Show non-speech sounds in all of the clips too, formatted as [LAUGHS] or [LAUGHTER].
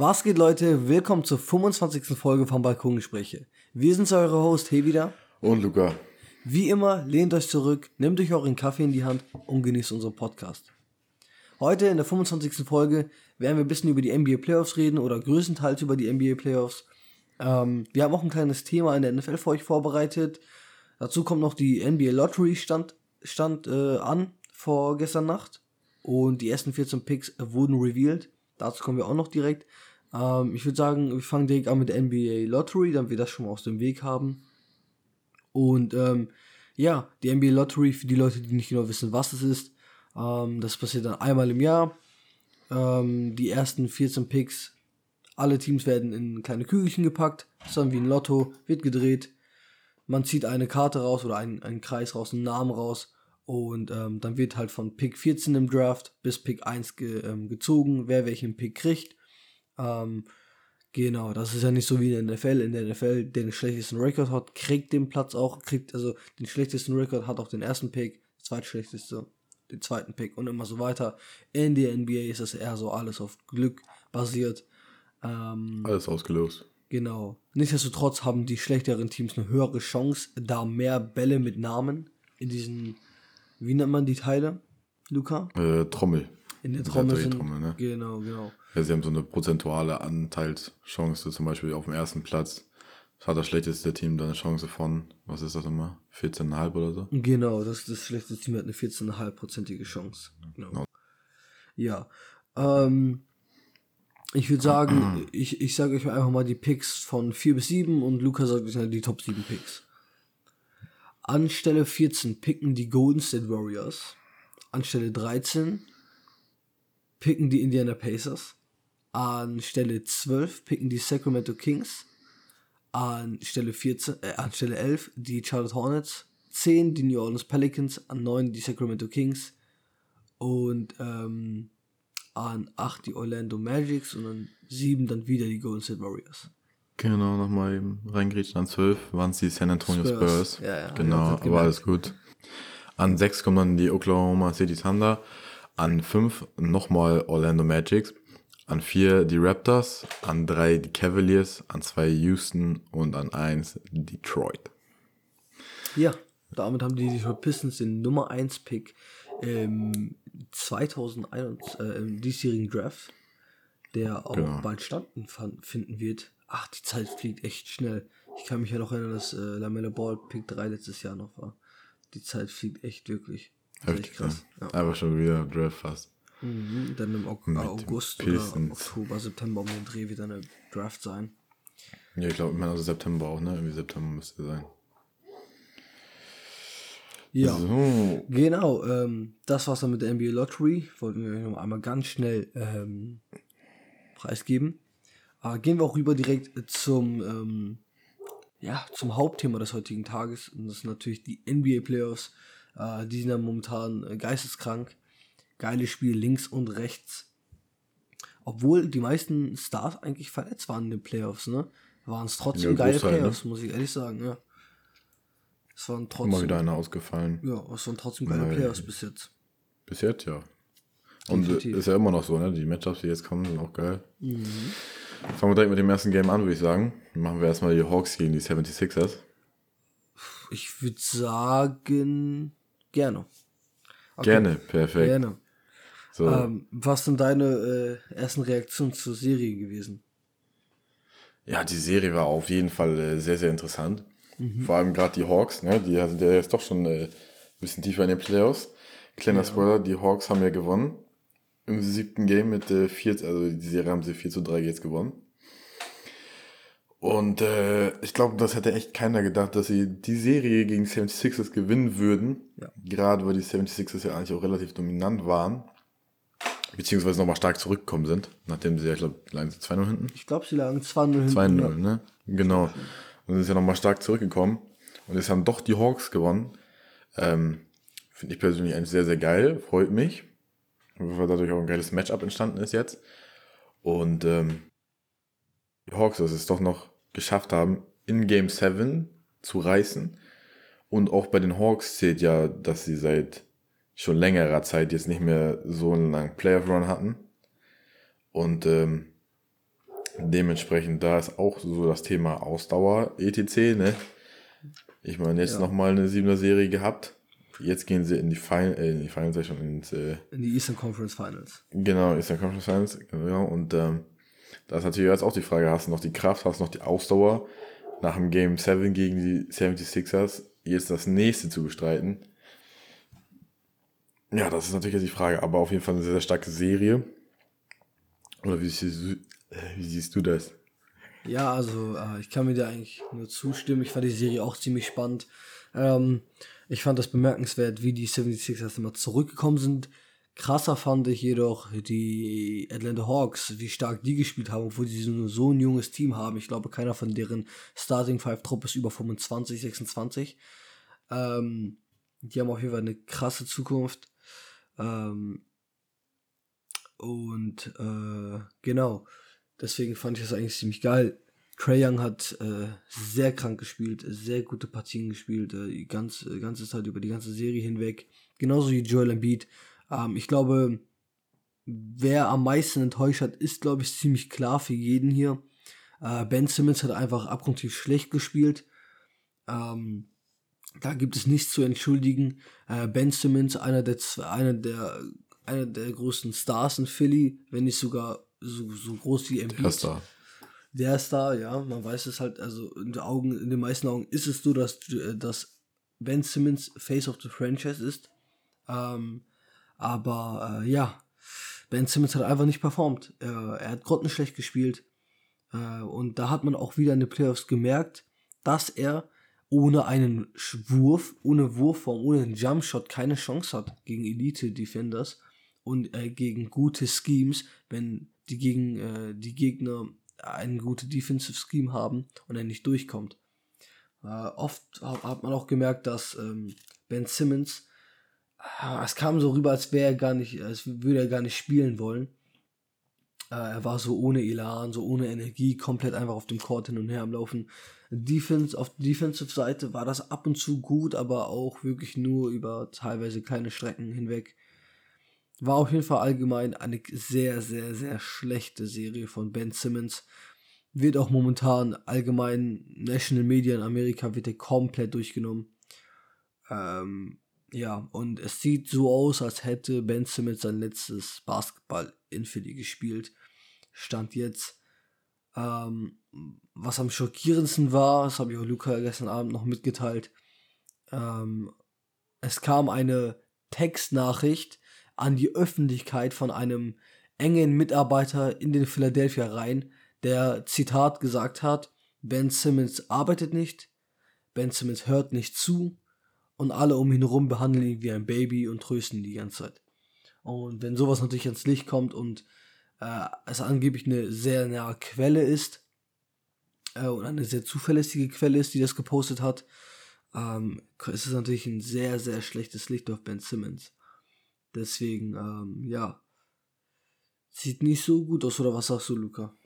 Was geht, Leute? Willkommen zur 25. Folge von Balkongespräche. Wir sind eure Host, hey wieder. Und Luca. Wie immer, lehnt euch zurück, nehmt euch euren Kaffee in die Hand und genießt unseren Podcast. Heute in der 25. Folge werden wir ein bisschen über die NBA Playoffs reden oder größtenteils über die NBA Playoffs. Ähm, wir haben auch ein kleines Thema in der NFL für euch vorbereitet. Dazu kommt noch die NBA Lottery stand, stand äh, an vor gestern Nacht und die ersten 14 Picks wurden revealed. Dazu kommen wir auch noch direkt. Ähm, ich würde sagen, wir fangen direkt an mit der NBA Lottery, damit wir das schon mal aus dem Weg haben. Und ähm, ja, die NBA Lottery, für die Leute, die nicht genau wissen, was es ist, ähm, das passiert dann einmal im Jahr. Ähm, die ersten 14 Picks, alle Teams werden in kleine Kügelchen gepackt, ist dann wie ein Lotto, wird gedreht. Man zieht eine Karte raus oder einen, einen Kreis raus, einen Namen raus und ähm, dann wird halt von Pick 14 im Draft bis Pick 1 ge, ähm, gezogen, wer welchen Pick kriegt. Ähm, genau, das ist ja nicht so wie in der NFL. In der NFL, der den schlechtesten Rekord hat, kriegt den Platz auch, kriegt also den schlechtesten Rekord, hat auch den ersten Pick, der zweitschlechteste, den zweiten Pick und immer so weiter. In der NBA ist das eher so alles auf Glück basiert. Ähm, alles ausgelost. Genau. Nichtsdestotrotz haben die schlechteren Teams eine höhere Chance, da mehr Bälle mit Namen in diesen, wie nennt man die Teile, Luca? Äh, Trommel. In der Trommel sind. Trommel, ne? Genau, genau. Ja, sie haben so eine prozentuale Anteilschance, zum Beispiel auf dem ersten Platz hat das schlechteste Team da eine Chance von, was ist das immer, 14,5 oder so? Genau, das, das schlechteste Team hat eine 14,5-prozentige Chance. Genau. genau. Ja. Ähm, ich würde sagen, [CLEARS THROAT] ich, ich sage euch einfach mal die Picks von 4 bis 7 und Luca sagt euch die Top 7 Picks. Anstelle 14 picken die Golden State Warriors. Anstelle 13 picken die Indiana Pacers. An Stelle 12 picken die Sacramento Kings. An Stelle 14, äh, an Stelle 11 die Charlotte Hornets. 10 die New Orleans Pelicans. An 9 die Sacramento Kings. Und ähm, an 8 die Orlando Magics und an 7 dann wieder die Golden State Warriors. Genau, nochmal eben reingrätschen. An 12 waren es die San Antonio Spurs. Spurs. Ja, ja, genau, aber alles gut. An 6 kommen dann die Oklahoma City Thunder. An 5 nochmal Orlando Magics. An 4 die Raptors. An 3 die Cavaliers. An 2 Houston. Und an 1 Detroit. Ja, damit haben die Detroit Pistons den Nummer 1 Pick im 2021 äh, im diesjährigen Draft, der auch genau. bald stattfinden wird. Ach, die Zeit fliegt echt schnell. Ich kann mich ja noch erinnern, dass äh, Lamella Ball Pick 3 letztes Jahr noch war. Die Zeit fliegt echt wirklich. Heftig, krass. Ja. Aber schon wieder Draft fast. Mhm, dann im August oder Oktober, September um den Dreh dann eine Draft sein. Ja, ich glaube, ich meine also September auch, ne? Irgendwie September müsste sein. Ja, so. genau. Ähm, das war's dann mit der NBA Lottery. Wollten wir noch einmal ganz schnell ähm, preisgeben. Aber gehen wir auch rüber direkt zum, ähm, ja, zum Hauptthema des heutigen Tages. Und das sind natürlich die NBA Playoffs. Äh, die sind ja momentan äh, geisteskrank. Geile Spiele links und rechts. Obwohl die meisten Stars eigentlich verletzt waren in den Playoffs, ne? Waren es trotzdem ja, geile ne? Playoffs, ne? muss ich ehrlich sagen, ja. Es waren trotzdem. Immer wieder einer ausgefallen. Ja, es waren trotzdem geile Playoffs bis jetzt. Bis jetzt, ja. Und Definitiv. ist ja immer noch so, ne? Die Matchups, die jetzt kommen, sind auch geil. Mhm. Fangen wir direkt mit dem ersten Game an, würde ich sagen. Machen wir erstmal die Hawks gegen die 76ers. Ich würde sagen, gerne. Okay. Gerne, perfekt. Gerne. So. Ähm, was sind deine äh, ersten Reaktionen zur Serie gewesen? Ja, die Serie war auf jeden Fall äh, sehr, sehr interessant. Mhm. Vor allem gerade die Hawks, ne? die sind ja jetzt doch schon äh, ein bisschen tiefer in den Playoffs. Kleiner ja. Spoiler, die Hawks haben ja gewonnen. Im siebten Game mit äh, 4, also die Serie haben sie 4 zu 3 jetzt gewonnen. Und äh, ich glaube, das hätte echt keiner gedacht, dass sie die Serie gegen 76ers gewinnen würden. Ja. Gerade weil die 76ers ja eigentlich auch relativ dominant waren. Beziehungsweise nochmal stark zurückgekommen sind, nachdem sie ja, ich glaube, lagen sie 2-0 hinten. Ich glaube, sie lagen 2-0 hinten. 2-0, ja. ne? Genau. Und sind ja nochmal stark zurückgekommen. Und jetzt haben doch die Hawks gewonnen. Ähm, Finde ich persönlich eigentlich sehr, sehr geil. Freut mich. Weil dadurch auch ein geiles Matchup entstanden ist jetzt. Und ähm, die Hawks, dass es doch noch geschafft haben, in Game 7 zu reißen. Und auch bei den Hawks zählt ja, dass sie seit schon längerer Zeit jetzt nicht mehr so einen langen Playoff-Run hatten. Und ähm, Dementsprechend, da ist auch so das Thema Ausdauer, etc. Ne? Ich meine, jetzt ja. nochmal eine 7er Serie gehabt. Jetzt gehen sie in die Final, äh, in die Finals, schon ins, äh, in die Eastern Conference Finals. Genau, Eastern Conference Finals, genau. Und ähm, da ist natürlich jetzt auch die Frage, hast du noch die Kraft, hast du noch die Ausdauer, nach dem Game 7 gegen die 76ers jetzt das nächste zu bestreiten? Ja, das ist natürlich jetzt die Frage, aber auf jeden Fall eine sehr, sehr starke Serie. Oder wie siehst du, wie siehst du das? Ja, also äh, ich kann mir da eigentlich nur zustimmen. Ich fand die Serie auch ziemlich spannend. Ähm, ich fand das bemerkenswert, wie die 76ers immer zurückgekommen sind. Krasser fand ich jedoch die Atlanta Hawks, wie stark die gespielt haben, obwohl sie so ein junges Team haben. Ich glaube, keiner von deren Starting Five Truppe ist über 25, 26. Ähm, die haben auf jeden Fall eine krasse Zukunft. Ähm, und äh, genau, deswegen fand ich das eigentlich ziemlich geil. Trey Young hat äh, sehr krank gespielt, sehr gute Partien gespielt, äh, die ganze, ganze Zeit über die ganze Serie hinweg. Genauso wie Joel Embiid. Ähm, ich glaube, wer am meisten enttäuscht hat, ist, glaube ich, ziemlich klar für jeden hier. Äh, ben Simmons hat einfach abgrundtief schlecht gespielt. Ähm, da gibt es nichts zu entschuldigen. Äh, ben Simmons, einer der, einer der, einer der größten Stars in Philly, wenn nicht sogar so, so groß wie Embiid. Der Star. Der Star, ja, man weiß es halt, also in den Augen, in den meisten Augen ist es so, dass, äh, dass Ben Simmons Face of the Franchise ist. Ähm, aber äh, ja, Ben Simmons hat einfach nicht performt. Äh, er hat grottenschlecht gespielt. Äh, und da hat man auch wieder in den Playoffs gemerkt, dass er ohne einen Wurf, ohne Wurfform, ohne einen Jumpshot keine Chance hat gegen Elite-Defenders und äh, gegen gute Schemes, wenn die, gegen, äh, die Gegner ein gutes Defensive Scheme haben und er nicht durchkommt. Äh, oft hat man auch gemerkt, dass ähm, Ben Simmons es kam so rüber, als wäre er gar nicht, als würde er gar nicht spielen wollen. Äh, er war so ohne Elan, so ohne Energie, komplett einfach auf dem Court hin und her am Laufen. Defense, auf der Defensive Seite war das ab und zu gut, aber auch wirklich nur über teilweise kleine Strecken hinweg. War auf jeden Fall allgemein eine sehr, sehr, sehr schlechte Serie von Ben Simmons. Wird auch momentan allgemein National Media in Amerika wird er komplett durchgenommen. Ähm, ja, und es sieht so aus, als hätte Ben Simmons sein letztes Basketball in Philly gespielt. Stand jetzt. Ähm, was am schockierendsten war, das habe ich auch Luca gestern Abend noch mitgeteilt. Ähm, es kam eine Textnachricht an die Öffentlichkeit von einem engen Mitarbeiter in den Philadelphia rein, der Zitat gesagt hat, Ben Simmons arbeitet nicht, Ben Simmons hört nicht zu, und alle um ihn herum behandeln ihn wie ein Baby und trösten ihn die ganze Zeit. Und wenn sowas natürlich ans Licht kommt und äh, es angeblich eine sehr nahe Quelle ist äh, und eine sehr zuverlässige Quelle ist, die das gepostet hat, ähm, ist es natürlich ein sehr, sehr schlechtes Licht auf Ben Simmons. Deswegen, ähm, ja, sieht nicht so gut aus, oder was sagst du, Luca?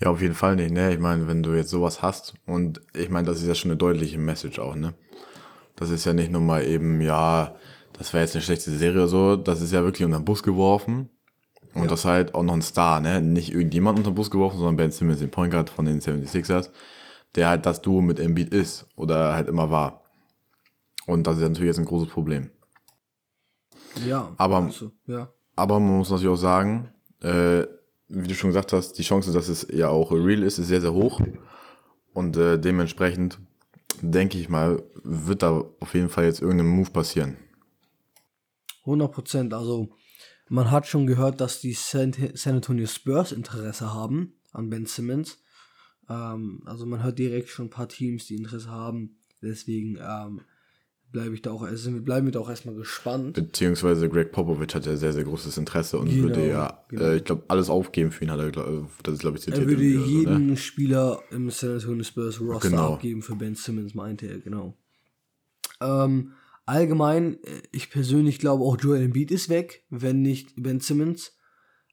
Ja, auf jeden Fall nicht, ne? Ich meine, wenn du jetzt sowas hast und ich meine, das ist ja schon eine deutliche Message auch, ne? Das ist ja nicht nur mal eben, ja, das wäre jetzt eine schlechte Serie oder so, das ist ja wirklich unter den Bus geworfen. Und ja. das halt auch noch ein Star, ne? Nicht irgendjemand unter den Bus geworfen, sondern Ben Simmons, den Point Guard von den 76ers, der halt das Duo mit Embiid ist oder halt immer war. Und das ist natürlich jetzt ein großes Problem. Ja, aber, also, ja. aber man muss natürlich auch sagen, äh, wie du schon gesagt hast, die Chance, dass es ja auch real ist, ist sehr, sehr hoch. Und äh, dementsprechend denke ich mal, wird da auf jeden Fall jetzt irgendein Move passieren. 100 Prozent. Also, man hat schon gehört, dass die San, Antonio Spurs Interesse haben an Ben Simmons. Ähm, also, man hört direkt schon ein paar Teams, die Interesse haben. Deswegen ähm, bleibe ich da auch, also bleiben wir da auch erstmal gespannt. Beziehungsweise Greg Popovich hat ja sehr, sehr großes Interesse und genau, würde ja, genau. äh, ich glaube, alles aufgeben für ihn, hat er, glaub, das ist, glaube ich, zitiert. Er würde jeden so, ne? Spieler im San Antonio Spurs Roster genau. abgeben für Ben Simmons, meinte er, genau. Ähm, allgemein, äh, ich persönlich glaube auch Joel Embiid ist weg, wenn nicht Ben Simmons.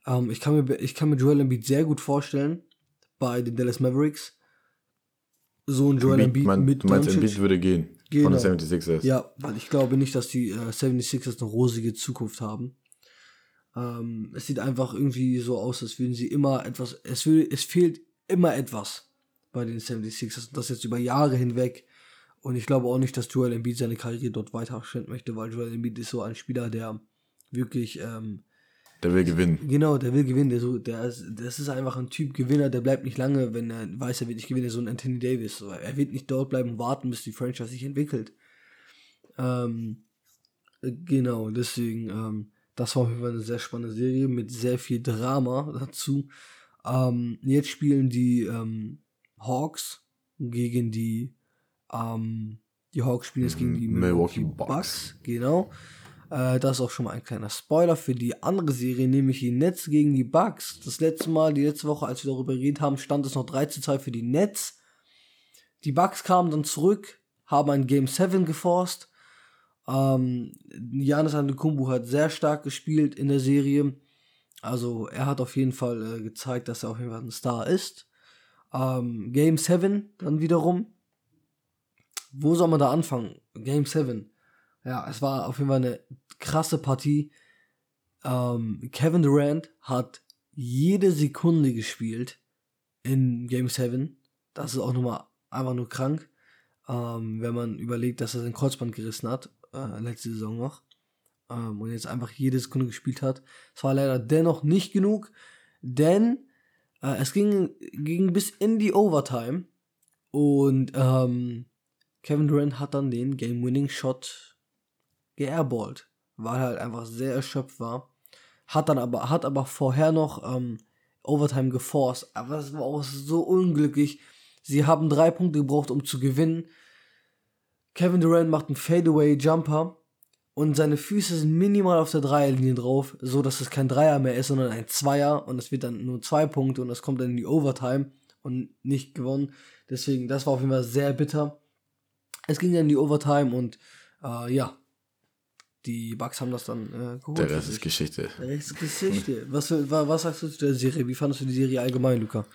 Ähm, ich, kann mir, ich kann mir Joel Embiid sehr gut vorstellen bei den Dallas Mavericks. So ein Joel Embiid, Embiid mit Du meinst, Embiid würde gehen? Genau. Von den 76ers. Ja, weil ich glaube nicht, dass die äh, 76ers eine rosige Zukunft haben. Ähm, es sieht einfach irgendwie so aus, als würden sie immer etwas, es, will, es fehlt immer etwas bei den 76ers. Das jetzt über Jahre hinweg. Und ich glaube auch nicht, dass Joel Embiid seine Karriere dort weiterstellen möchte, weil Joel Embiid ist so ein Spieler, der wirklich. Ähm, der will gewinnen. Genau, der will gewinnen. Der, so, der ist, das ist einfach ein Typ Gewinner, der bleibt nicht lange, wenn er weiß, er wird nicht gewinnen, so ein Anthony Davis. Er wird nicht dort bleiben und warten, bis die Franchise sich entwickelt. Ähm, genau, deswegen, ähm, das war auf jeden Fall eine sehr spannende Serie mit sehr viel Drama dazu. Ähm, jetzt spielen die ähm, Hawks gegen die ähm, die Hawks spielen jetzt gegen die Milwaukee, Milwaukee Bucks. Bucks. Genau. Äh, das ist auch schon mal ein kleiner Spoiler für die andere Serie, nämlich die Nets gegen die Bucks. Das letzte Mal, die letzte Woche, als wir darüber geredet haben, stand es noch 3 zu 2 für die Nets. Die Bucks kamen dann zurück, haben ein Game 7 geforst. Ähm, Janis Antetokounmpo hat sehr stark gespielt in der Serie. Also er hat auf jeden Fall äh, gezeigt, dass er auf jeden Fall ein Star ist. Ähm, Game 7 dann wiederum. Wo soll man da anfangen? Game 7. Ja, es war auf jeden Fall eine krasse Partie. Ähm, Kevin Durant hat jede Sekunde gespielt in Game 7. Das ist auch nochmal einfach nur krank, ähm, wenn man überlegt, dass er sein Kreuzband gerissen hat, äh, letzte Saison noch. Ähm, und jetzt einfach jede Sekunde gespielt hat. Es war leider dennoch nicht genug, denn äh, es ging, ging bis in die Overtime und ähm, Kevin Durant hat dann den Game-Winning-Shot geairballt, weil er halt einfach sehr erschöpft war. Hat dann aber, hat aber vorher noch ähm, Overtime geforst, aber es war auch so unglücklich. Sie haben drei Punkte gebraucht, um zu gewinnen. Kevin Durant macht einen Fadeaway-Jumper und seine Füße sind minimal auf der Dreierlinie drauf, so dass es kein Dreier mehr ist, sondern ein Zweier und es wird dann nur zwei Punkte und das kommt dann in die Overtime und nicht gewonnen. Deswegen, das war auf jeden Fall sehr bitter. Es ging dann in die Overtime und äh, ja, die Bucks haben das dann äh, geholt. Der Rest ist Geschichte. Der Rest ist Geschichte. [LAUGHS] was, was sagst du zu der Serie? Wie fandest du die Serie allgemein, Luca?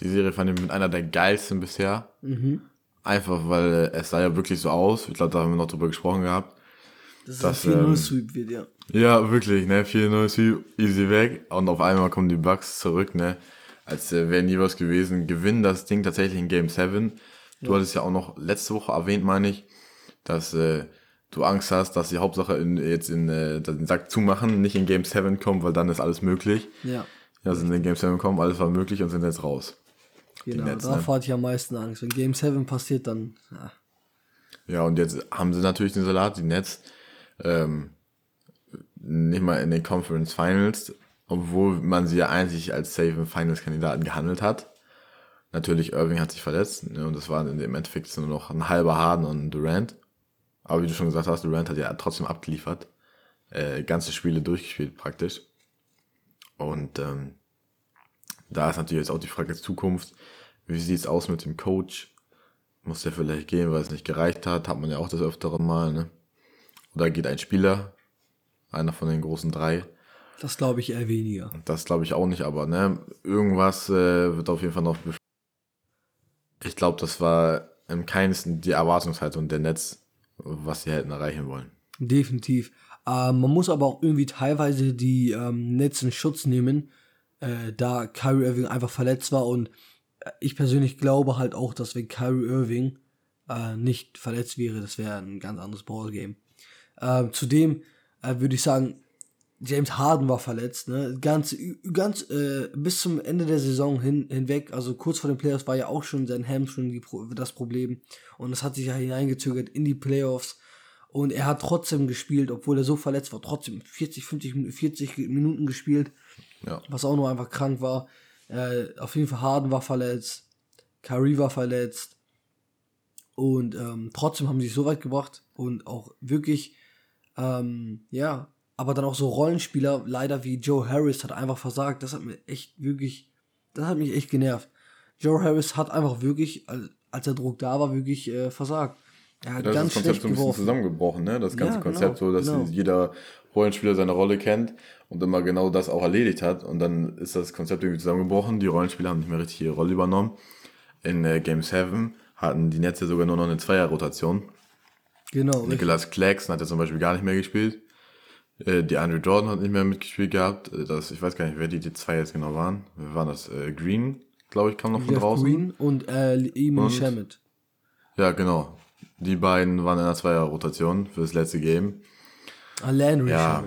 Die Serie fand ich mit einer der geilsten bisher. Mhm. Einfach, weil es sah ja wirklich so aus. Ich glaube, da haben wir noch drüber gesprochen gehabt dass das, ein 4-0-Sweep ähm, wird, ja. Ja, wirklich, ne? 4-0-Sweep, easy weg. Und auf einmal kommen die Bugs zurück, ne? Als äh, wäre nie was gewesen. Gewinnen das Ding tatsächlich in Game 7. Du ja. hattest ja auch noch letzte Woche erwähnt, meine ich, dass äh, du Angst hast, dass die Hauptsache in, jetzt in äh, den Sack zumachen, nicht in Game 7 kommt, weil dann ist alles möglich. Ja. Ja, sind in Game 7 kommen, alles war möglich und sind jetzt raus. Genau, da ne? hatte ich am meisten Angst. Wenn Game 7 passiert, dann. Ja. ja, und jetzt haben sie natürlich den Salat, die Nets ähm, nicht mal in den Conference Finals, obwohl man sie ja eigentlich als safe Finals-Kandidaten gehandelt hat. Natürlich, Irving hat sich verletzt ne, und das war im Endeffekt nur noch ein halber Harden und Durant. Aber wie du schon gesagt hast, Durant hat ja trotzdem abgeliefert. Äh, ganze Spiele durchgespielt praktisch. Und ähm, da ist natürlich jetzt auch die Frage der Zukunft. Wie sieht es aus mit dem Coach? Muss der vielleicht gehen, weil es nicht gereicht hat? Hat man ja auch das öfteren Mal, ne? Oder geht ein Spieler, einer von den großen drei. Das glaube ich eher weniger. Das glaube ich auch nicht, aber ne, irgendwas äh, wird auf jeden Fall noch. Ich glaube, das war im keinsten die Erwartungshaltung der Netz, was sie hätten erreichen wollen. Definitiv. Ähm, man muss aber auch irgendwie teilweise die ähm, Netz in Schutz nehmen, äh, da Kyrie Irving einfach verletzt war und äh, ich persönlich glaube halt auch, dass wenn Kyrie Irving äh, nicht verletzt wäre, das wäre ein ganz anderes Ballgame. Äh, zudem äh, würde ich sagen, James Harden war verletzt, ne? Ganz, ganz äh, bis zum Ende der Saison hin, hinweg, also kurz vor den Playoffs war ja auch schon sein Hamstring das Problem. Und das hat sich ja hineingezögert in die Playoffs. Und er hat trotzdem gespielt, obwohl er so verletzt war, trotzdem 40, 50, 40 Minuten gespielt. Ja. Was auch nur einfach krank war. Äh, auf jeden Fall Harden war verletzt. Kyrie war verletzt. Und ähm, trotzdem haben sie es so weit gebracht und auch wirklich ähm, ja, aber dann auch so Rollenspieler, leider wie Joe Harris, hat einfach versagt. Das hat mir echt wirklich, das hat mich echt genervt. Joe Harris hat einfach wirklich, als der Druck da war, wirklich äh, versagt. Er hat das ganz ist das Konzept so ein bisschen zusammengebrochen, ne? Das ganze ja, Konzept genau, so, dass genau. jeder Rollenspieler seine Rolle kennt und immer genau das auch erledigt hat. Und dann ist das Konzept irgendwie zusammengebrochen. Die Rollenspieler haben nicht mehr richtig ihre Rolle übernommen. In äh, Game 7 hatten die Netze sogar nur noch eine Zweier-Rotation. Genau. Nicolas Claxton hat ja zum Beispiel gar nicht mehr gespielt. Äh, die Andrew Jordan hat nicht mehr mitgespielt gehabt. Äh, Das, ich weiß gar nicht, wer die, die zwei jetzt genau waren. Wer waren das? Äh, Green, glaube ich, kam noch von Jeff draußen. Green und äh, Emil Und? Shamet. Ja, genau. Die beiden waren in der Zweier-Rotation für das letzte Game. Ah, Landry Ja.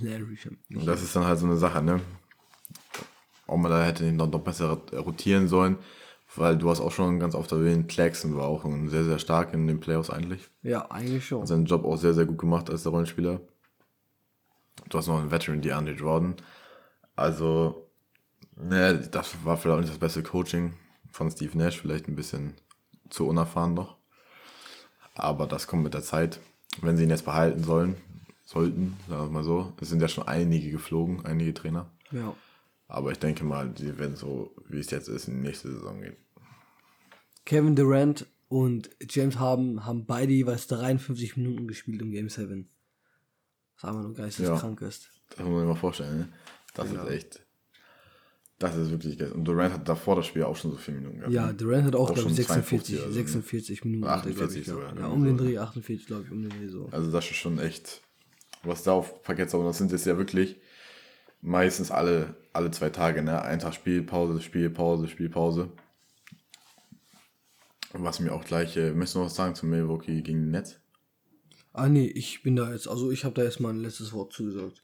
Landry Shamet. Und das ist dann halt so eine Sache, ne? Ob man da hätte noch, noch besser rotieren sollen, weil du hast auch schon ganz oft erwähnt, Claxton war auch sehr, sehr stark in den Playoffs eigentlich. Ja, eigentlich schon. Hat seinen Job auch sehr, sehr gut gemacht als der Rollenspieler. Du hast noch einen Veteran, die Andy Jordan. Also, ne, das war vielleicht auch nicht das beste Coaching von Steve Nash, vielleicht ein bisschen zu unerfahren noch. Aber das kommt mit der Zeit. Wenn sie ihn jetzt behalten sollen, sollten, sagen wir mal so. Es sind ja schon einige geflogen, einige Trainer. Ja. Aber ich denke mal, die werden so, wie es jetzt ist, in die nächste Saison gehen. Kevin Durant und James Harden haben beide jeweils 53 Minuten gespielt im Game 7. Was einfach nur geisteskrank ist. Das muss man sich mal vorstellen, ne? Das Ja. ist echt. Das ist wirklich geil. Und Durant hat davor das Spiel auch schon so viele Minuten gehabt. Ja, ne? Durant hat auch, Auch glaube ich, schon 46, 52 oder so, ne? 46 Minuten. hat er, glaub 48 ich, gehabt. sogar, Ja, ne? um den. Dreh 48, glaube ich, um den Dreh so. Also das ist schon echt, was da auf Parkett. Und das sind jetzt ja wirklich meistens alle, alle zwei Tage, ne? Ein Tag Spielpause, Spielpause, Spielpause. Was mir auch gleich, äh, möchtest du noch was sagen zum Milwaukee gegen die Nets? Ah, nee, ich bin da jetzt, also ich habe da jetzt mal ein letztes Wort zugesagt.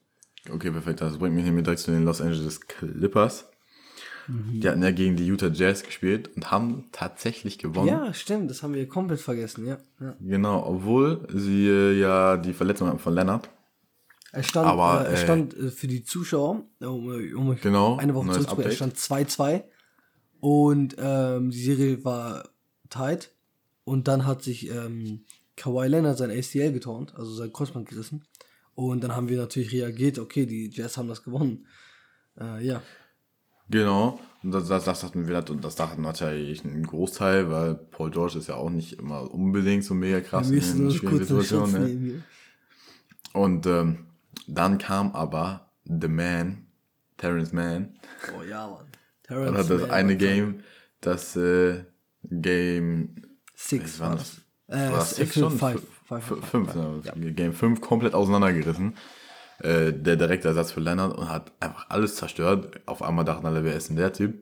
Okay, perfekt. Das bringt mich nämlich direkt zu den Los Angeles Clippers. Mhm. Die hatten ja gegen die Utah Jazz gespielt und haben tatsächlich gewonnen. Ja, stimmt, das haben wir komplett vergessen, ja. ja. Genau, obwohl sie äh, ja die Verletzung hatten von Leonard. Er stand, Aber, äh, er äh, stand äh, für die Zuschauer, um, äh, um Genau, eine Woche zurückzukommen, er stand 2-2 und ähm, die Serie war tight und dann hat sich ähm, Kawhi Leonard sein ACL getornt, also sein Kreuzband gerissen und dann haben wir natürlich reagiert, okay, die Jazz haben das gewonnen. Äh, ja, Genau, und das, das, das dachten wir, und das dachten natürlich ein Großteil, weil Paul George ist ja auch nicht immer unbedingt so mega krass wir in schwierigen einen Situationen. Ne? Und ähm, dann kam aber The Man, Terrence Mann, Oh ja, Mann. und Terrence hat das Mann eine Game, das äh, Game Six war war das? Das. Äh, war six, schon? five, F- five, f- five, fünf, five. ne? Game 5 komplett auseinandergerissen. Äh, der direkte Ersatz für Leonard und hat einfach alles zerstört. Auf einmal dachten alle, wer ist denn der Typ?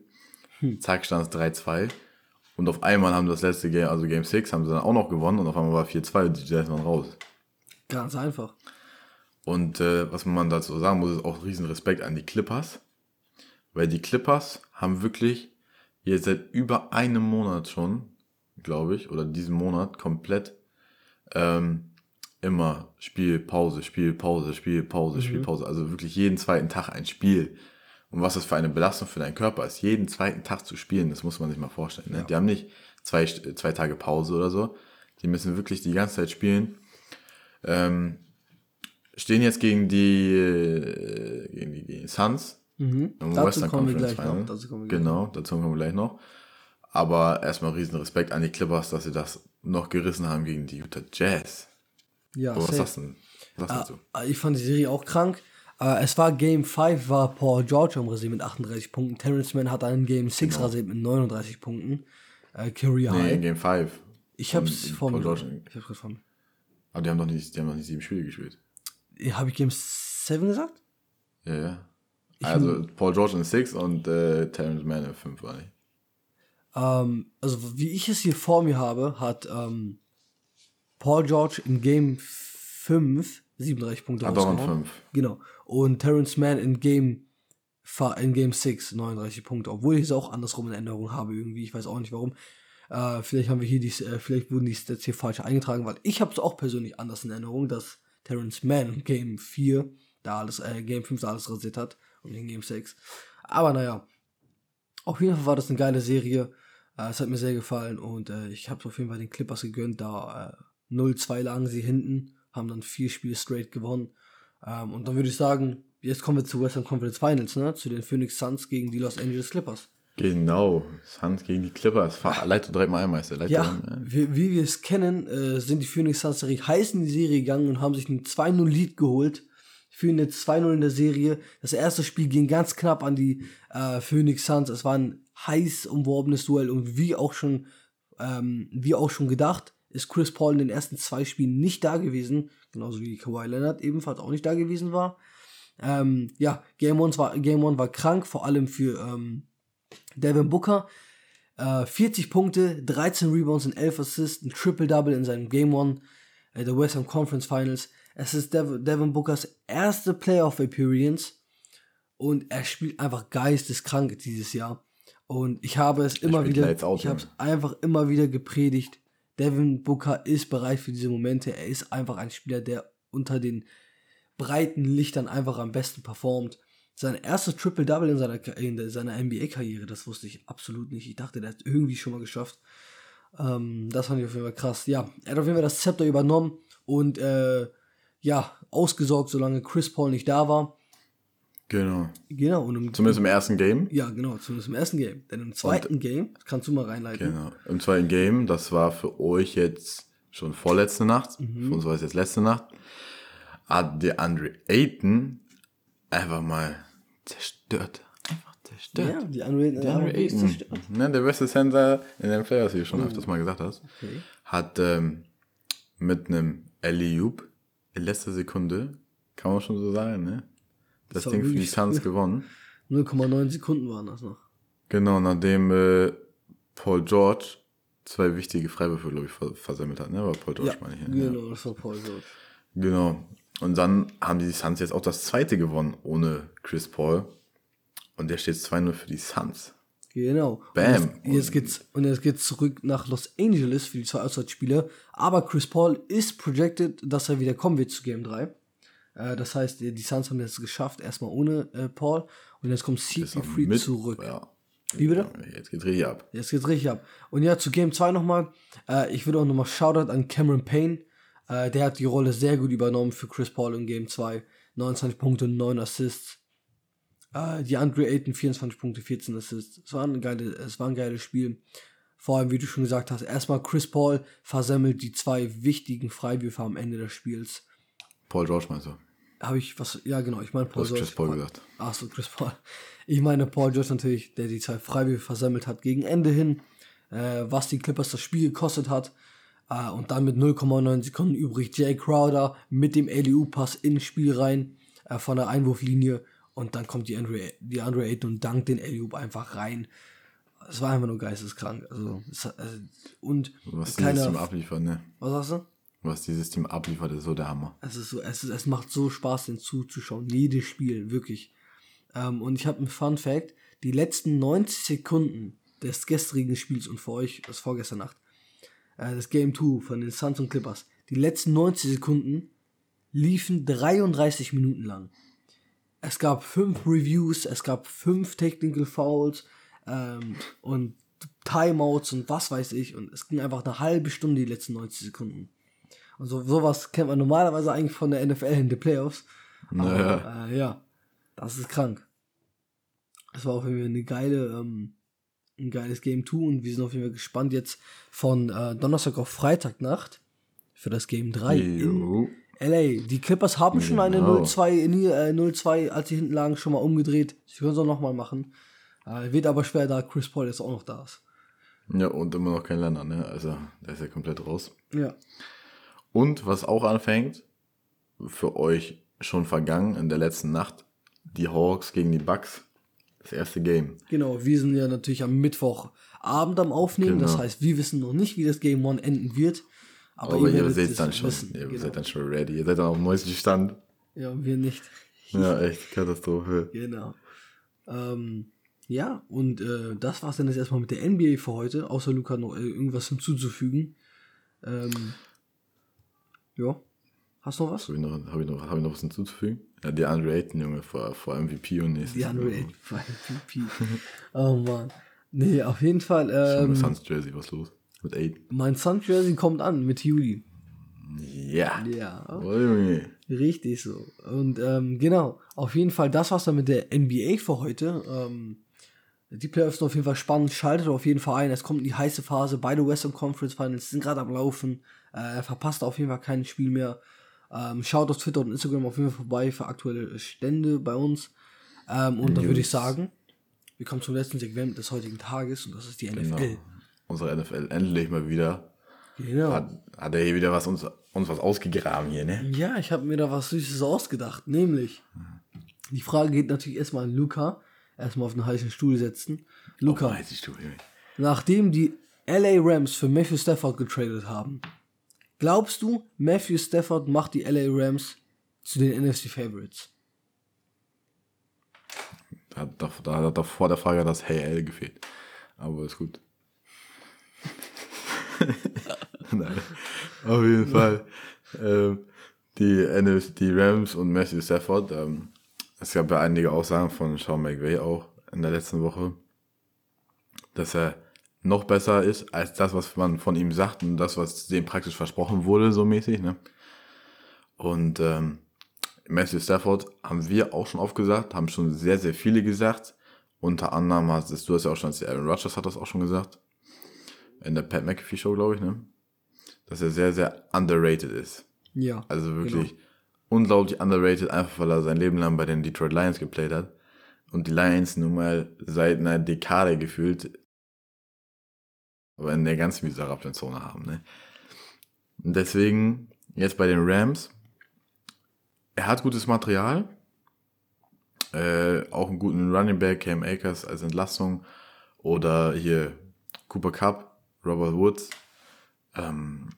Hm. Zack, stand es 3-2. Und auf einmal haben das letzte Game, also Game 6, haben sie dann auch noch gewonnen und auf einmal war 4-2 und die Jazz waren raus. Ganz einfach. Und äh, was man dazu sagen muss, ist auch riesen Respekt an die Clippers. Weil die Clippers haben wirklich jetzt seit über einem Monat schon, glaube ich, oder diesen Monat komplett ähm, immer Spiel, Pause, Spiel, Pause, Spiel, Pause, Spiel, Pause. Also wirklich jeden zweiten Tag ein Spiel. Und was das für eine Belastung für deinen Körper ist, jeden zweiten Tag zu spielen, das muss man sich mal vorstellen. Ne? Die haben nicht zwei, zwei Tage Pause oder so. Die müssen wirklich die ganze Zeit spielen. Ähm, stehen jetzt gegen die, äh, gegen die, die Suns. Mhm. im Dazu Western kommen wir Conference gleich noch. Final. Dazu kommen wir gleich Genau, dazu kommen wir gleich noch. Aber erstmal riesen Respekt an die Clippers, dass sie das noch gerissen haben gegen die Utah Jazz. Ja, Aber was safe. sagst du denn? Was sagst du? Ah, Ich fand die Serie auch krank. Äh, es war Game 5, war Paul George am Rasieren mit 38 Punkten. Terrence Mann hat einen Game 6 rasiert mit 39 Punkten. Äh, Career Genau. Nee, High. in Game 5. ich hab's von Paul. George. Ich hab's mir. Aber die haben noch nicht, die haben noch nicht sieben Spiele gespielt. Habe ich Game 7 gesagt? Ja, ja. Also Paul George in 6 und äh, Terrence Mann in 5 war nicht. Ähm, also wie ich es hier vor mir habe, hat ähm, Paul George in Game 5 37 Punkte Hat in rausgehauen. 5. Genau. Und Terrence Mann in Game in Game 6 39 Punkte, obwohl ich es auch andersrum in Erinnerung habe irgendwie, ich weiß auch nicht warum. Äh, vielleicht haben wir hier die, äh, vielleicht wurden die Stats hier falsch eingetragen, weil ich habe es auch persönlich anders in Erinnerung, dass Terrence Mann in Game 4 da alles, äh, Game 5 da alles rasiert hat und in Game 6. Aber naja, auf jeden Fall war das eine geile Serie. Äh, es hat mir sehr gefallen und äh, ich habe es auf jeden Fall den Clippers gegönnt. Da äh, 0-2 lagen sie hinten, haben dann vier Spiele straight gewonnen. Ähm, und dann würde ich sagen, jetzt kommen wir zu Western Conference Finals, ne? Zu den Phoenix Suns gegen die Los Angeles Clippers. Genau. Suns gegen die Clippers. Fahr- Leite direkt mal ein, Meister. Leite Ja, wie, wie wir es kennen, äh, sind die Phoenix Suns direkt heiß in die Serie gegangen und haben sich ein 2-0-Lead geholt. Führen jetzt 2-0 in der Serie. Das erste Spiel ging ganz knapp an die äh, Phoenix Suns. Es war ein heiß umworbenes Duell und wie auch schon, ähm, wie auch schon gedacht, ist Chris Paul in den ersten zwei Spielen nicht da gewesen, genauso wie Kawhi Leonard ebenfalls auch nicht da gewesen war. Ähm, ja, Game One war, Game One war krank, vor allem für ähm, Devin Booker. Äh, 40 Punkte, 13 Rebounds und 11 Assists, ein Triple-Double in seinem Game One äh, der Western Conference Finals. Es ist Dev Devin Bookers erste Playoff Appearance und er spielt einfach geisteskrank dieses Jahr. Und ich habe es immer wieder, ich habe es einfach immer wieder gepredigt. Devin Booker ist bereit für diese Momente. Er ist einfach ein Spieler, der unter den breiten Lichtern einfach am besten performt. Sein erstes Triple-Double in seiner, in seiner NBA-Karriere, das wusste ich absolut nicht. Ich dachte, der hat irgendwie schon mal geschafft. Ähm, das fand ich auf jeden Fall krass. Ja, er hat auf jeden Fall das Zepter übernommen und äh, ja, ausgesorgt, solange Chris Paul nicht da war. Genau. Genau. Und im, zumindest im ersten Game. Ja, genau, zumindest im ersten Game. Denn im zweiten und, Game, kannst du mal reinleiten. Genau. Im zweiten Game, das war für euch jetzt schon vorletzte Nacht, mhm. für uns war es jetzt letzte Nacht, hat der Andre Ayton einfach mal zerstört. Einfach zerstört. Ja, die Andre, der Andre Ayton. Zerstört. Ja, der beste Center in den Playoffs, wie du schon mhm. öfters mal gesagt hast, okay. hat ähm, mit einem Alley-Oop letzter Sekunde, kann man schon so sagen, ne? Das, das Ding für die Suns gewonnen. [LAUGHS] 0,9 Sekunden waren das noch. Genau, nachdem äh, Paul George zwei wichtige Freiwürfe, glaube ich, versammelt hat, ne? War Paul George, ja, meine ich. Ja. Genau, das war Paul George. Genau. Und dann haben die Suns jetzt auch das zweite gewonnen ohne Chris Paul. Und der steht 2-0 für die Suns. Genau. Bam. Und jetzt, jetzt, geht's, und jetzt geht's zurück nach Los Angeles für die zwei Auswärtsspiele. Aber Chris Paul ist projected, dass er wieder kommen wird zu Game 3. Äh, das heißt, die Suns haben es geschafft, erstmal ohne äh, Paul. Und jetzt kommt CP3 zurück. Ja. Wie bitte? Jetzt geht's richtig ab. Jetzt geht's richtig ab. Und ja, zu Game 2 nochmal. Äh, ich würde auch nochmal Shoutout an Cameron Payne. Äh, der hat die Rolle sehr gut übernommen für Chris Paul in Game 2. 29 Punkte, 9 Assists. Äh, die Andre Ayton 24 Punkte, 14 Assists. Es war, ein geile, es war ein geiles Spiel. Vor allem, wie du schon gesagt hast, erstmal Chris Paul versammelt die zwei wichtigen Freiwürfe am Ende des Spiels. Paul George meinst du? Habe ich was? Ja, genau. Ich meine Paul George. Chris Paul gesagt. Ach so, Chris Paul. Ich meine Paul George natürlich, der die zwei Freiwürfe versammelt hat gegen Ende hin, äh, was die Clippers das Spiel gekostet hat. Uh, und dann mit 0,9 Sekunden übrig Jay Crowder mit dem LEU-Pass ins Spiel rein uh, von der Einwurflinie. Und dann kommt die Andre, die Andre Ayton und dankt den LEU einfach rein. Es war einfach nur geisteskrank. Also, es, also und was dieses Team abliefert, ne? Was sagst du? Was dieses Team abliefert, ist so der Hammer. Es ist so, es, ist, es macht so Spaß, den zuzuschauen. Jedes Spiel, wirklich. Ähm, und ich habe einen Fun Fact: Die letzten 90 Sekunden des gestrigen Spiels und für euch, das vorgestern Nacht, äh, das Game 2 von den Suns und Clippers, die letzten 90 Sekunden liefen 33 Minuten lang. Es gab fünf Reviews, es gab fünf Technical Fouls ähm, und Timeouts und was weiß ich. Und es ging einfach eine halbe Stunde die letzten 90 Sekunden. Und so, sowas kennt man normalerweise eigentlich von der NFL in den Playoffs. Naja. Aber, äh, ja, das ist krank. Es war auf jeden Fall eine geile, ähm, ein geiles Game 2 und wir sind auf jeden Fall gespannt jetzt von äh, Donnerstag auf Freitagnacht für das Game 3 in LA. Die Clippers haben schon eine genau. 0-2, äh, als sie hinten lagen, schon mal umgedreht. Sie können es auch nochmal machen. Äh, wird aber schwer, da Chris Paul jetzt auch noch da ist. Ja, und immer noch kein Länder, ne? Also, der ist ja komplett raus. Ja. Und was auch anfängt, für euch schon vergangen in der letzten Nacht, die Hawks gegen die Bucks. Das erste Game. Genau, wir sind ja natürlich am Mittwochabend am Aufnehmen. Genau. Das heißt, wir wissen noch nicht, wie das Game One enden wird. Aber, aber ihr, ihr seht dann schon. Wissen. Ihr genau. seid dann schon ready. Ihr seid dann auf dem neuesten Stand. Ja, wir nicht. Ja, echt Katastrophe. [LAUGHS] Genau. Ähm, ja, und äh, das war's dann jetzt erstmal mit der NBA für heute. Außer Luca noch äh, irgendwas hinzuzufügen. Ähm, ja. Hast du noch was? Habe ich, noch, hab ich, noch, hab ich noch was hinzuzufügen? Ja, die Andre Ayton, Junge, vor, vor MVP und nächstes Die Andre Ayton [LAUGHS] vor MVP. oh Mann. Nee, auf jeden Fall. Ähm, Suns Jersey, was los? Mit Ayton. Mein Suns Jersey kommt an mit Juli. Ja. Ja. Richtig so. Und ähm, genau, auf jeden Fall, das war's dann mit der NBA für heute. Ähm, die Playoffs sind auf jeden Fall spannend. Schaltet auf jeden Fall ein. Es kommt in die heiße Phase. Beide Western Conference Finals sind gerade am Laufen. Äh, er verpasst auf jeden Fall kein Spiel mehr. Ähm, schaut auf Twitter und Instagram auf jeden Fall vorbei für aktuelle Stände bei uns. Ähm, und dann würde ich sagen, wir kommen zum letzten Segment des heutigen Tages und das ist die NFL. Unsere NFL endlich mal wieder. Genau. Hat, hat er hier wieder was uns, uns was ausgegraben hier, ne? Ja, ich habe mir da was Süßes ausgedacht. Nämlich, die Frage geht natürlich erstmal an Luca. Erstmal auf den heißen Stuhl setzen. Luca, ich, du, Junge. nachdem die LA Rams für Matthew Stafford getradet haben, glaubst du, Matthew Stafford macht die LA Rams zu den NFC Favorites? Da hat, doch- da hat doch vor der Frage das Hey L gefehlt. Aber ist gut. [LAUGHS] Nein. Auf jeden Fall. Ähm, die, NFC, die Rams und Matthew Stafford. Ähm, es gab ja einige Aussagen von Sean McVay auch in der letzten Woche, dass er noch besser ist als das, was man von ihm sagt und das, was dem praktisch versprochen wurde, so mäßig. Ne? Und ähm, Matthew Stafford haben wir auch schon oft gesagt, haben schon sehr, sehr viele gesagt. Unter anderem hast du hast ja auch schon, Aaron Rodgers hat das auch schon gesagt. In der Pat McAfee Show, glaube ich, ne? Dass er sehr, sehr underrated ist. Ja. Also wirklich unglaublich underrated, einfach weil er sein Leben lang bei den Detroit Lions geplayt hat. Und die Lions nun mal seit einer Dekade gefühlt aber in der ganz miserablen Zone haben. Ne? Und deswegen jetzt bei den Rams, er hat gutes Material, äh, auch einen guten Running Back, Cam Akers als Entlastung oder hier Cooper Cup, Robert Woods, ähm,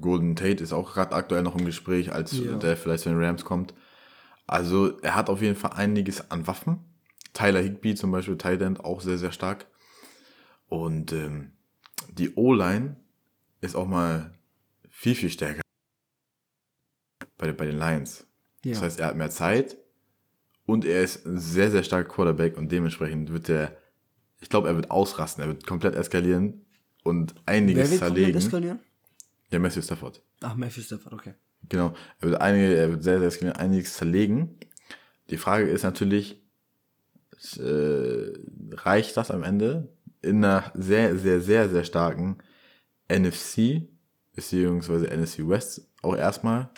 Golden Tate ist auch gerade aktuell noch im Gespräch, als Ja. der vielleicht zu den Rams kommt. Also er hat auf jeden Fall einiges an Waffen. Tyler Higby zum Beispiel, End, auch sehr, sehr stark. Und ähm, die O-Line ist auch mal viel, viel stärker bei, bei den Lions. Ja. Das heißt, er hat mehr Zeit und er ist ein sehr, sehr starker Quarterback und dementsprechend wird er, ich glaube, er wird ausrasten, er wird komplett eskalieren und einiges Wer wird zerlegen. eskalieren? Ja, Matthew Stafford. Ach, Matthew Stafford, okay. Genau. Er wird einige, er wird sehr, sehr einiges zerlegen. Die Frage ist natürlich, äh, reicht das am Ende in einer sehr, sehr, sehr, sehr starken NFC, beziehungsweise NFC West auch erstmal.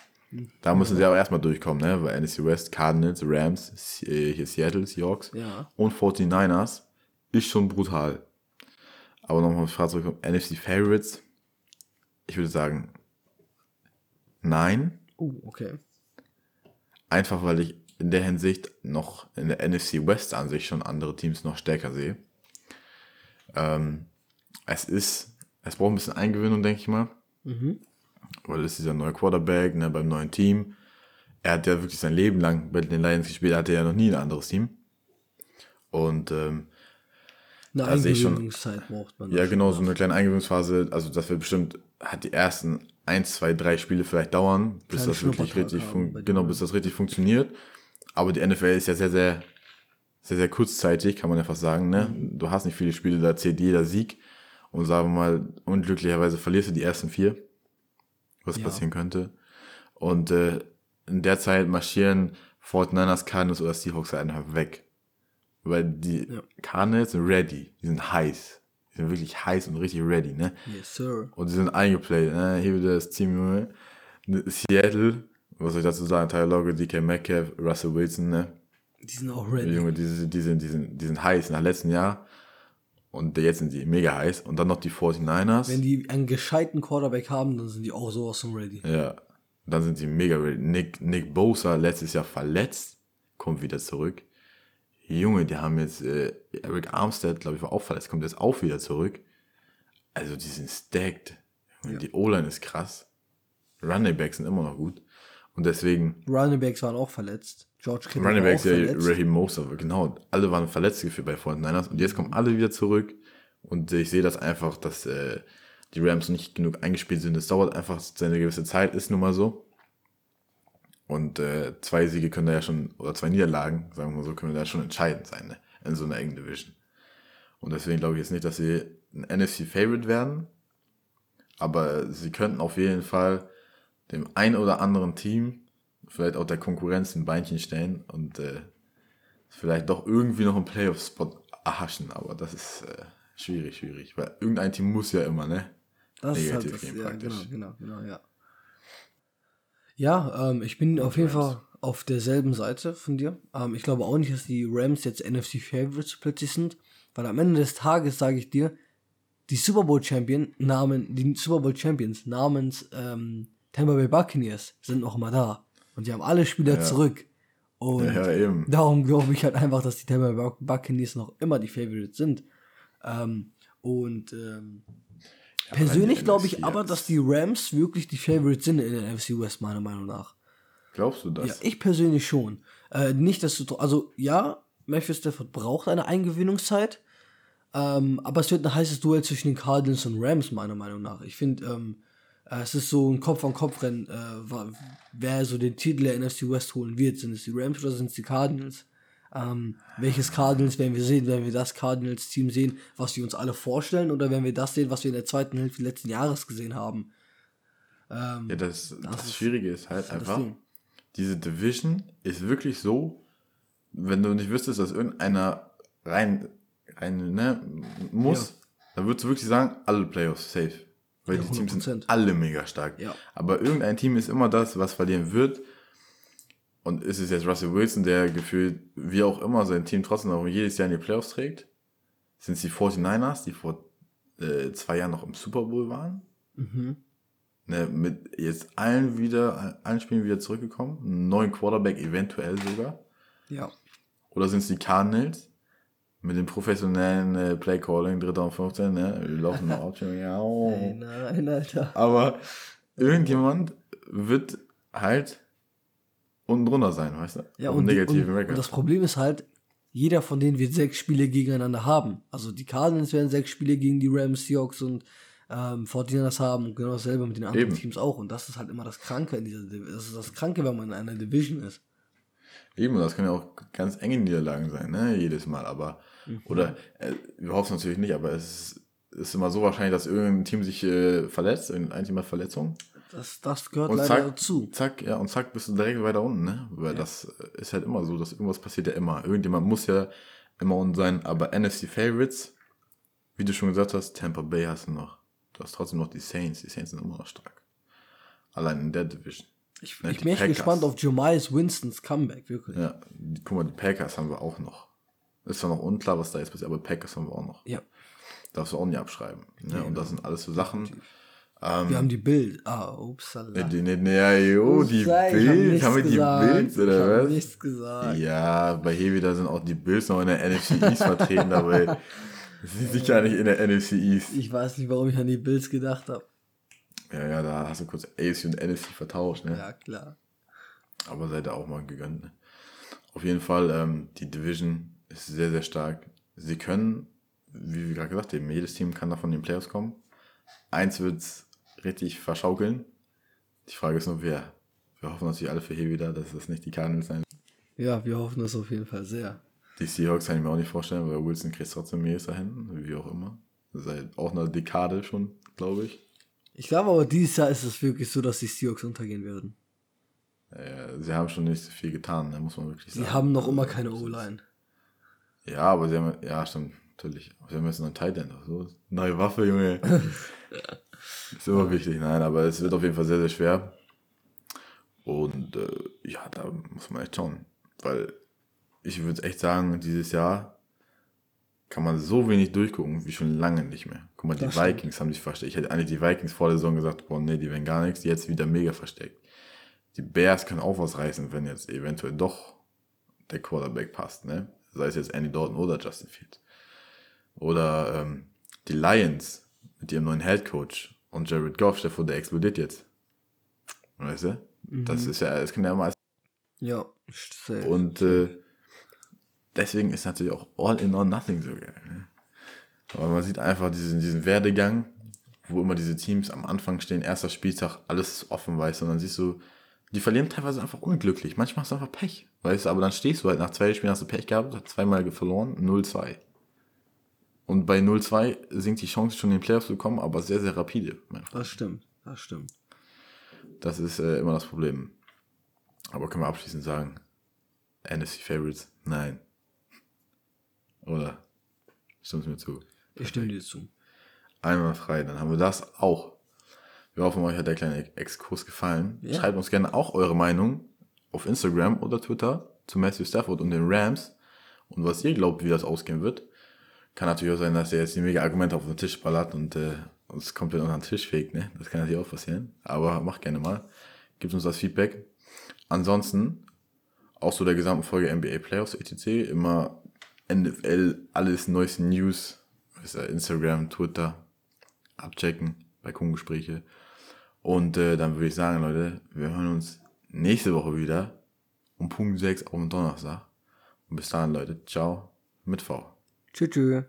Da müssen sie aber erstmal durchkommen, ne? Weil NFC West, Cardinals, Rams, äh, hier Seattle, Seahawks Ja. und 49ers ist schon brutal. Aber nochmal auf Frage zurückkommen, NFC Favorites, ich würde sagen, nein. Oh, okay. Einfach weil ich in der Hinsicht noch in der NFC West an sich schon andere Teams noch stärker sehe. Ähm, es ist, es braucht ein bisschen Eingewöhnung, denke ich mal. Weil es ist dieser neue Quarterback ne, beim neuen Team. Er hat ja wirklich sein Leben lang bei den Lions gespielt, er hatte ja noch nie ein anderes Team. Und ähm, Eine Da schon- Eingewöhnungszeit braucht man. ja, genau, so eine kleine Eingewöhnungsphase, also das wird bestimmt, hat die ersten ein, zwei, drei Spiele vielleicht dauern, bis das wirklich richtig, genau, bis das richtig funktioniert. Aber die NFL ist ja sehr, sehr, sehr, sehr kurzzeitig, kann man ja fast sagen, ne? Mhm. Du hast nicht viele Spiele, da zählt jeder Sieg. Und sagen wir mal, unglücklicherweise verlierst du die ersten vier, was Ja. passieren könnte. Und äh, in der Zeit marschieren 49ers, Cardinals oder Seahawks einfach weg. Weil die Ja. Cardinals sind ready, die sind heiß. Die sind wirklich heiß und richtig ready, ne? Yes, sir. Und die sind eingeplayt, ne? Hier wieder das Team, Junge. Seattle, was soll ich dazu sagen? Tyler Lockett, DK Metcalf, Russell Wilson, ne? Die sind auch Die ready. Junge, die, sind- die, sind, die, sind, die sind heiß nach letztem Jahr. Und jetzt sind die mega heiß. Und dann noch die 49ers. Wenn die einen gescheiten Quarterback haben, dann sind die auch sowas von ready. Ja, dann sind sie mega ready. Nick, Nick Bosa, letztes Jahr verletzt, kommt wieder zurück. Junge, die haben jetzt, äh, Eric Armstead, glaube ich, war auch verletzt, kommt jetzt auch wieder zurück. Also, die sind stacked. Ja. Die O-Line ist krass. Running Backs sind immer noch gut. Und deswegen, Running Backs waren auch verletzt. George Kittle Running Backs, auch ja, verletzt. Raheem Mosa, genau, alle waren verletzt gefühlt bei 49ers und jetzt kommen alle wieder zurück und ich sehe das einfach, dass äh, die Rams nicht genug eingespielt sind. Es dauert einfach seine gewisse Zeit, ist nun mal so. Und äh, zwei Siege können da ja schon, oder zwei Niederlagen, sagen wir mal so, können da schon entscheidend sein, ne? in so einer engen Division. Und deswegen glaube ich jetzt nicht, dass sie ein NFC-Favorite werden, aber sie könnten auf jeden Fall dem ein oder anderen Team, vielleicht auch der Konkurrenz ein Beinchen stellen und äh, vielleicht doch irgendwie noch einen Playoff-Spot erhaschen, aber das ist äh, schwierig, schwierig, weil irgendein Team muss ja immer, ne? Das ist halt Negativ das, gehen ja, genau, praktisch. genau, genau, ja. Ja, ähm, ich bin auf jeden Rams. Fall auf derselben Seite von dir. Ähm, ich glaube auch nicht, dass die Rams jetzt NFC Favorites plötzlich sind, weil am Ende des Tages sage ich dir, die Super Bowl Champion namen, die Super Bowl Champions namens ähm, Tampa Bay Buccaneers sind noch mal da. Und die haben alle Spieler zurück. Und Ja, ja, eben. darum glaube ich halt einfach, dass die Tampa Bay Buccaneers noch immer die Favorites sind. Ähm, und ähm, persönlich glaube ich aber, dass die Rams wirklich die Favorites sind in der NFC West, meiner Meinung nach. Glaubst du das? Ja, ich persönlich schon. Äh, nicht, dass du, also ja, Matthew Stafford braucht eine Eingewöhnungszeit, ähm, aber es wird ein heißes Duell zwischen den Cardinals und Rams, meiner Meinung nach. Ich finde, ähm, äh, es ist so ein Kopf-an-Kopf-Rennen, äh, wer so den Titel der NFC West holen wird. Sind es die Rams oder sind es die Cardinals? Ähm, welches Cardinals werden wir sehen? Werden wir das Cardinals-Team sehen, was wir uns alle vorstellen, oder werden wir das sehen, was wir in der zweiten Hälfte letzten Jahres gesehen haben? Ähm, Ja, das, das, ist- Schwierige ist halt das einfach, diese Division ist wirklich so, wenn du nicht wüsstest, dass irgendeiner rein, rein ne, muss, dann würdest du wirklich sagen, alle Playoffs safe. Weil Ja, die Teams 100%. sind alle mega stark. Ja. Aber irgendein Team ist immer das, was verlieren wird. Und ist es jetzt Russell Wilson, der gefühlt, wie auch immer, sein Team trotzdem noch jedes Jahr in die Playoffs trägt? Sind es die 49ers, die vor äh, zwei Jahren noch im Super Bowl waren? mhm. Ne, mit jetzt allen wieder, allen Spielen wieder zurückgekommen. Einen neuen Quarterback eventuell sogar. Ja. Oder sind es die Cardinals? Mit dem professionellen äh, Play-Calling, dritter und 15, ne? Wir laufen noch auf. Ja. Ey, nein, Alter. Aber irgendjemand wird halt unten drunter sein, weißt du? Ja, Auf und, die, und, und das Problem ist halt, jeder von denen wird sechs Spiele gegeneinander haben. Also die Cardinals werden sechs Spiele gegen die Rams, Seahawks und ähm, 49ers haben und genau dasselbe mit den anderen Eben. Teams auch. Und das ist halt immer das Kranke in dieser Div- Das ist das Kranke, wenn man in einer Division ist. Eben, das können ja auch ganz enge Niederlagen sein, ne? Jedes Mal, aber. Mhm. Oder, äh, wir hoffen es natürlich nicht, aber es ist, ist immer so wahrscheinlich, dass irgendein Team sich äh, verletzt, irgendein Team hat Verletzung. Das, das gehört Und leider zack, dazu. zack, ja, und zack, bist du direkt weiter unten, ne? Weil das äh, ist halt immer so, dass irgendwas passiert ja immer. Irgendjemand muss ja immer unten sein, aber NFC Favorites, wie du schon gesagt hast, Tampa Bay hast du noch. Du hast trotzdem noch die Saints. Die Saints sind immer noch stark. Allein in der Division. Ich, Ne, ich bin echt Packers. gespannt auf Jemias Winstons Comeback, wirklich. Ja, guck mal, die Packers haben wir auch noch. Ist zwar noch unklar, was da jetzt passiert, aber Packers haben wir auch noch. Ja. Darfst du auch nicht abschreiben. Ne? Und das sind alles so Sachen. Wir haben die Bild. Ah, ups, Ne, die, ne, ne, ja, jo, die Ich hab Bild. nichts Haben wir die gesagt. Bills Ich oder hab was? nichts gesagt. Ja, bei Heavy, da sind auch die Bills noch in der NFC East vertreten, [LAUGHS] dabei sind sie gar nicht in der NFC East. Ich weiß nicht, warum ich an die Bills gedacht habe. Ja, ja, da hast du kurz AFC und NFC vertauscht, ne? Ja, klar. Aber seid ihr auch mal gegönnt. Ne? Auf jeden Fall, ähm, die Division ist sehr, sehr stark. Sie können, wie wir gerade gesagt haben, jedes Team kann davon in den Playoffs kommen. Eins wird's richtig verschaukeln. Die Frage ist nur, wer. Wir hoffen natürlich alle für Heavy da, dass das nicht die Cardinals sein. Ja, wir hoffen es auf jeden Fall sehr. Die Seahawks kann ich mir auch nicht vorstellen, weil Wilson kriegt trotzdem mehr dahin, wie auch immer. Seit auch einer Dekade schon, glaube ich. Ich glaube aber, dieses Jahr ist es wirklich so, dass die Seahawks untergehen werden. Äh, sie haben schon nicht so viel getan, ne, muss man wirklich Sie sagen. haben noch immer keine das O-Line. Ja, aber sie haben, ja, stimmt, natürlich. Aber sie haben jetzt noch einen Tight End. So, neue Waffe, Junge. [LAUGHS] ist immer wichtig, nein, aber es wird auf jeden Fall sehr, sehr schwer. Und äh, ja, da muss man echt schauen. Weil ich würde echt sagen, dieses Jahr kann man so wenig durchgucken wie schon lange nicht mehr. Guck mal, die Das stimmt. Vikings haben sich versteckt. Ich hätte eigentlich die Vikings vor der Saison gesagt, boah, nee, die werden gar nichts. Jetzt wieder mega versteckt. Die Bears können auch was reißen, wenn jetzt eventuell doch der Quarterback passt, ne? Sei es jetzt Andy Dalton oder Justin Fields. Oder ähm, die Lions mit ihrem neuen Head Coach und Jared Goff, der vor der explodiert jetzt. Weißt du? Das ist ja, das kann ja mal. Ja, safe. Und äh, deswegen ist natürlich auch All in or Nothing so geil. Ne? Aber man sieht einfach diesen, diesen Werdegang, wo immer diese Teams am Anfang stehen, erster Spieltag, alles offen, weißt du, und dann siehst du, die verlieren teilweise einfach unglücklich. Manchmal hast du einfach Pech, weißt du, aber dann stehst du halt, nach zwei Spielen hast du Pech gehabt, hast zweimal verloren, 0-2. Und bei 0-2 sinkt die Chance schon in den Playoffs zu kommen, aber sehr, sehr rapide. das stimmt, das stimmt. Das ist äh, immer das Problem. Aber können wir abschließend sagen, NFC Favorites? Nein. Oder? Stimmst mir zu? Ich stimme dir zu. Einmal frei, dann haben wir das auch. Wir hoffen, euch hat der kleine Exkurs gefallen. Ja. Schreibt uns gerne auch eure Meinung auf Instagram oder Twitter zu Matthew Stafford und den Rams und was ihr glaubt, wie das ausgehen wird. Kann natürlich auch sein, dass er jetzt die mega Argumente auf den Tisch ballert und äh, uns komplett unter den Tisch fegt, ne? Das kann natürlich auch passieren. Aber mach gerne mal. Gibt uns das Feedback. Ansonsten, auch so der gesamten Folge NBA Playoffs etc. Immer NFL, alles neueste News. Instagram, Twitter, abchecken, Balkongespräche. Und äh, dann würde ich sagen, Leute, wir hören uns nächste Woche wieder um Punkt 6 auf dem Donnerstag. Und bis dahin, Leute, ciao mit V. 这只